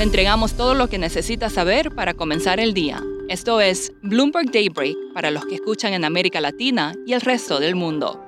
Le entregamos todo lo que necesita saber para comenzar el día. Esto es Bloomberg Daybreak para los que escuchan en América Latina y el resto del mundo.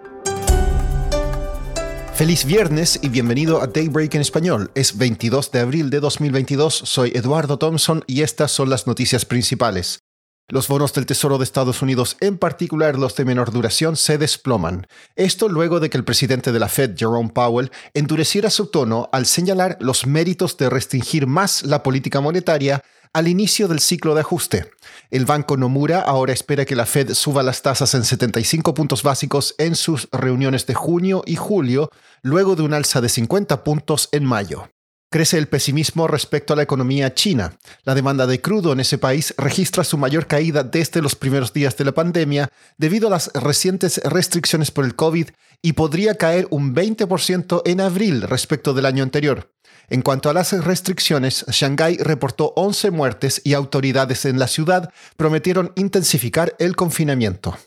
Feliz viernes y bienvenido a Daybreak en español. Es 22 de abril de 2022, soy Eduardo Thompson y estas son las noticias principales. Los bonos del Tesoro de Estados Unidos, en particular los de menor duración, se desploman. Esto luego de que el presidente de la Fed, Jerome Powell, endureciera su tono al señalar los méritos de restringir más la política monetaria al inicio del ciclo de ajuste. El Banco Nomura ahora espera que la Fed suba las tasas en 75 puntos básicos en sus reuniones de junio y julio, luego de un alza de 50 puntos en mayo. Crece el pesimismo respecto a la economía china. La demanda de crudo en ese país registra su mayor caída desde los primeros días de la pandemia debido a las recientes restricciones por el COVID y podría caer un 20% en abril respecto del año anterior. En cuanto a las restricciones, Shanghái reportó 11 muertes y autoridades en la ciudad prometieron intensificar el confinamiento.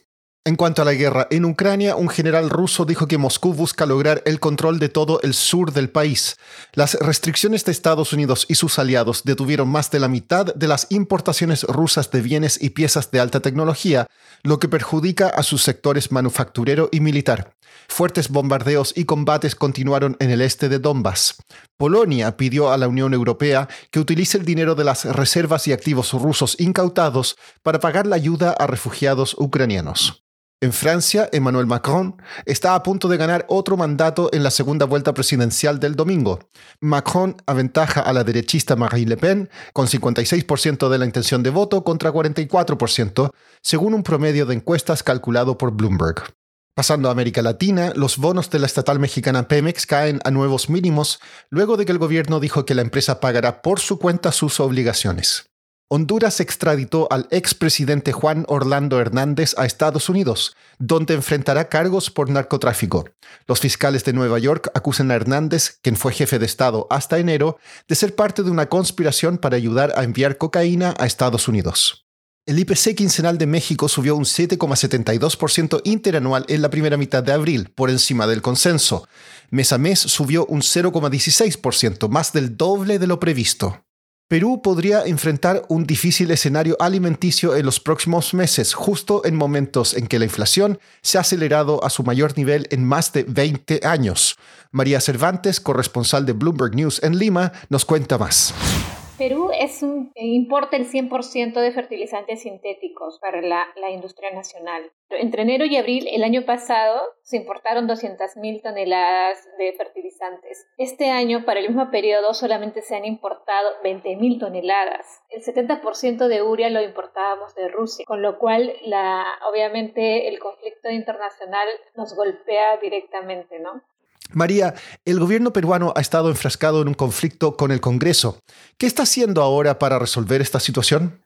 En cuanto a la guerra en Ucrania, un general ruso dijo que Moscú busca lograr el control de todo el sur del país. Las restricciones de Estados Unidos y sus aliados detuvieron más de la mitad de las importaciones rusas de bienes y piezas de alta tecnología, lo que perjudica a sus sectores manufacturero y militar. Fuertes bombardeos y combates continuaron en el este de Donbass. Polonia pidió a la Unión Europea que utilice el dinero de las reservas y activos rusos incautados para pagar la ayuda a refugiados ucranianos. En Francia, Emmanuel Macron está a punto de ganar otro mandato en la segunda vuelta presidencial del domingo. Macron aventaja a la derechista Marine Le Pen con 56% de la intención de voto contra 44%, según un promedio de encuestas calculado por Bloomberg. Pasando a América Latina, los bonos de la estatal mexicana Pemex caen a nuevos mínimos luego de que el gobierno dijo que la empresa pagará por su cuenta sus obligaciones. Honduras extraditó al expresidente Juan Orlando Hernández a Estados Unidos, donde enfrentará cargos por narcotráfico. Los fiscales de Nueva York acusan a Hernández, quien fue jefe de Estado hasta enero, de ser parte de una conspiración para ayudar a enviar cocaína a Estados Unidos. El IPC quincenal de México subió un 7,72% interanual en la primera mitad de abril, por encima del consenso. Mes a mes subió un 0,16%, más del doble de lo previsto. Perú podría enfrentar un difícil escenario alimenticio en los próximos meses, justo en momentos en que la inflación se ha acelerado a su mayor nivel en más de 20 años. María Cervantes, corresponsal de Bloomberg News en Lima, nos cuenta más. Perú eh, importa el 100% de fertilizantes sintéticos para la, industria nacional. Entre enero y abril el año pasado se importaron 200.000 toneladas de fertilizantes. Este año, para el mismo periodo, solamente se han importado 20.000 toneladas. El 70% de urea lo importábamos de Rusia, con lo cual, obviamente, el conflicto internacional nos golpea directamente, ¿no? María, el gobierno peruano ha estado enfrascado en un conflicto con el Congreso. ¿Qué está haciendo ahora para resolver esta situación?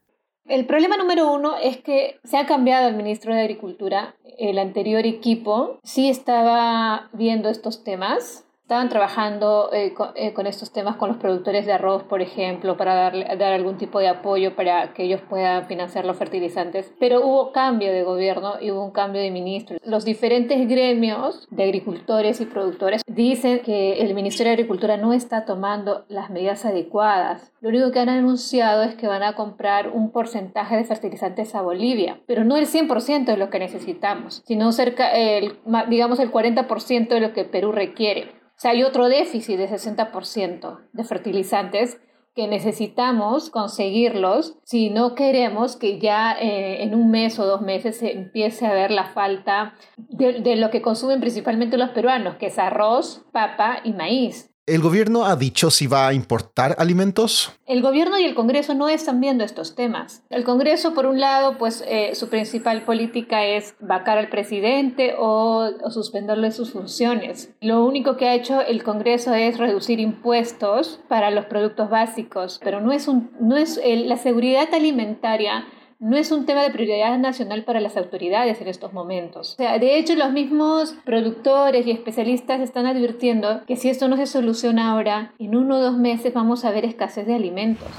El problema número uno es que se ha cambiado el ministro de Agricultura. El anterior equipo sí estaba viendo estos temas, Estaban trabajando eh, eh, con, estos temas con los productores de arroz, por ejemplo, para darle, dar algún tipo de apoyo para que ellos puedan financiar los fertilizantes. Pero hubo cambio de gobierno y hubo un cambio de ministro. Los diferentes gremios de agricultores y productores dicen que el Ministerio de Agricultura no está tomando las medidas adecuadas. Lo único que han anunciado es que van a comprar un porcentaje de fertilizantes a Bolivia, pero no el 100% de lo que necesitamos, sino cerca, el, digamos, el 40% de lo que Perú requiere. Sea, hay otro déficit de 60% de fertilizantes que necesitamos conseguirlos si no queremos que ya eh, en un mes o dos meses se empiece a ver la falta de, de lo que consumen principalmente los peruanos, que es arroz, papa y maíz. ¿El gobierno ha dicho si va a importar alimentos? El gobierno y el Congreso no están viendo estos temas. El Congreso, por un lado, pues eh, su principal política es vacar al presidente o, suspenderle sus funciones. Lo único que ha hecho el Congreso es reducir impuestos para los productos básicos, pero no es, un, no es la seguridad alimentaria no es un tema de prioridad nacional para las autoridades en estos momentos. O sea, de hecho, los mismos productores y especialistas están advirtiendo que si esto no se soluciona ahora, en uno o dos meses vamos a ver escasez de alimentos.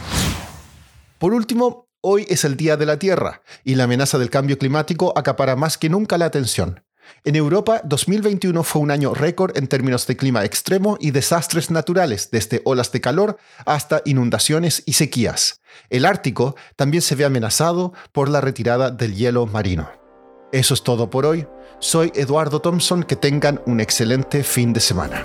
Por último, hoy es el Día de la Tierra y la amenaza del cambio climático acapara más que nunca la atención. En Europa, 2021 fue un año récord en términos de clima extremo y desastres naturales, desde olas de calor hasta inundaciones y sequías. El Ártico también se ve amenazado por la retirada del hielo marino. Eso es todo por hoy. Soy Eduardo Thompson, que tengan un excelente fin de semana.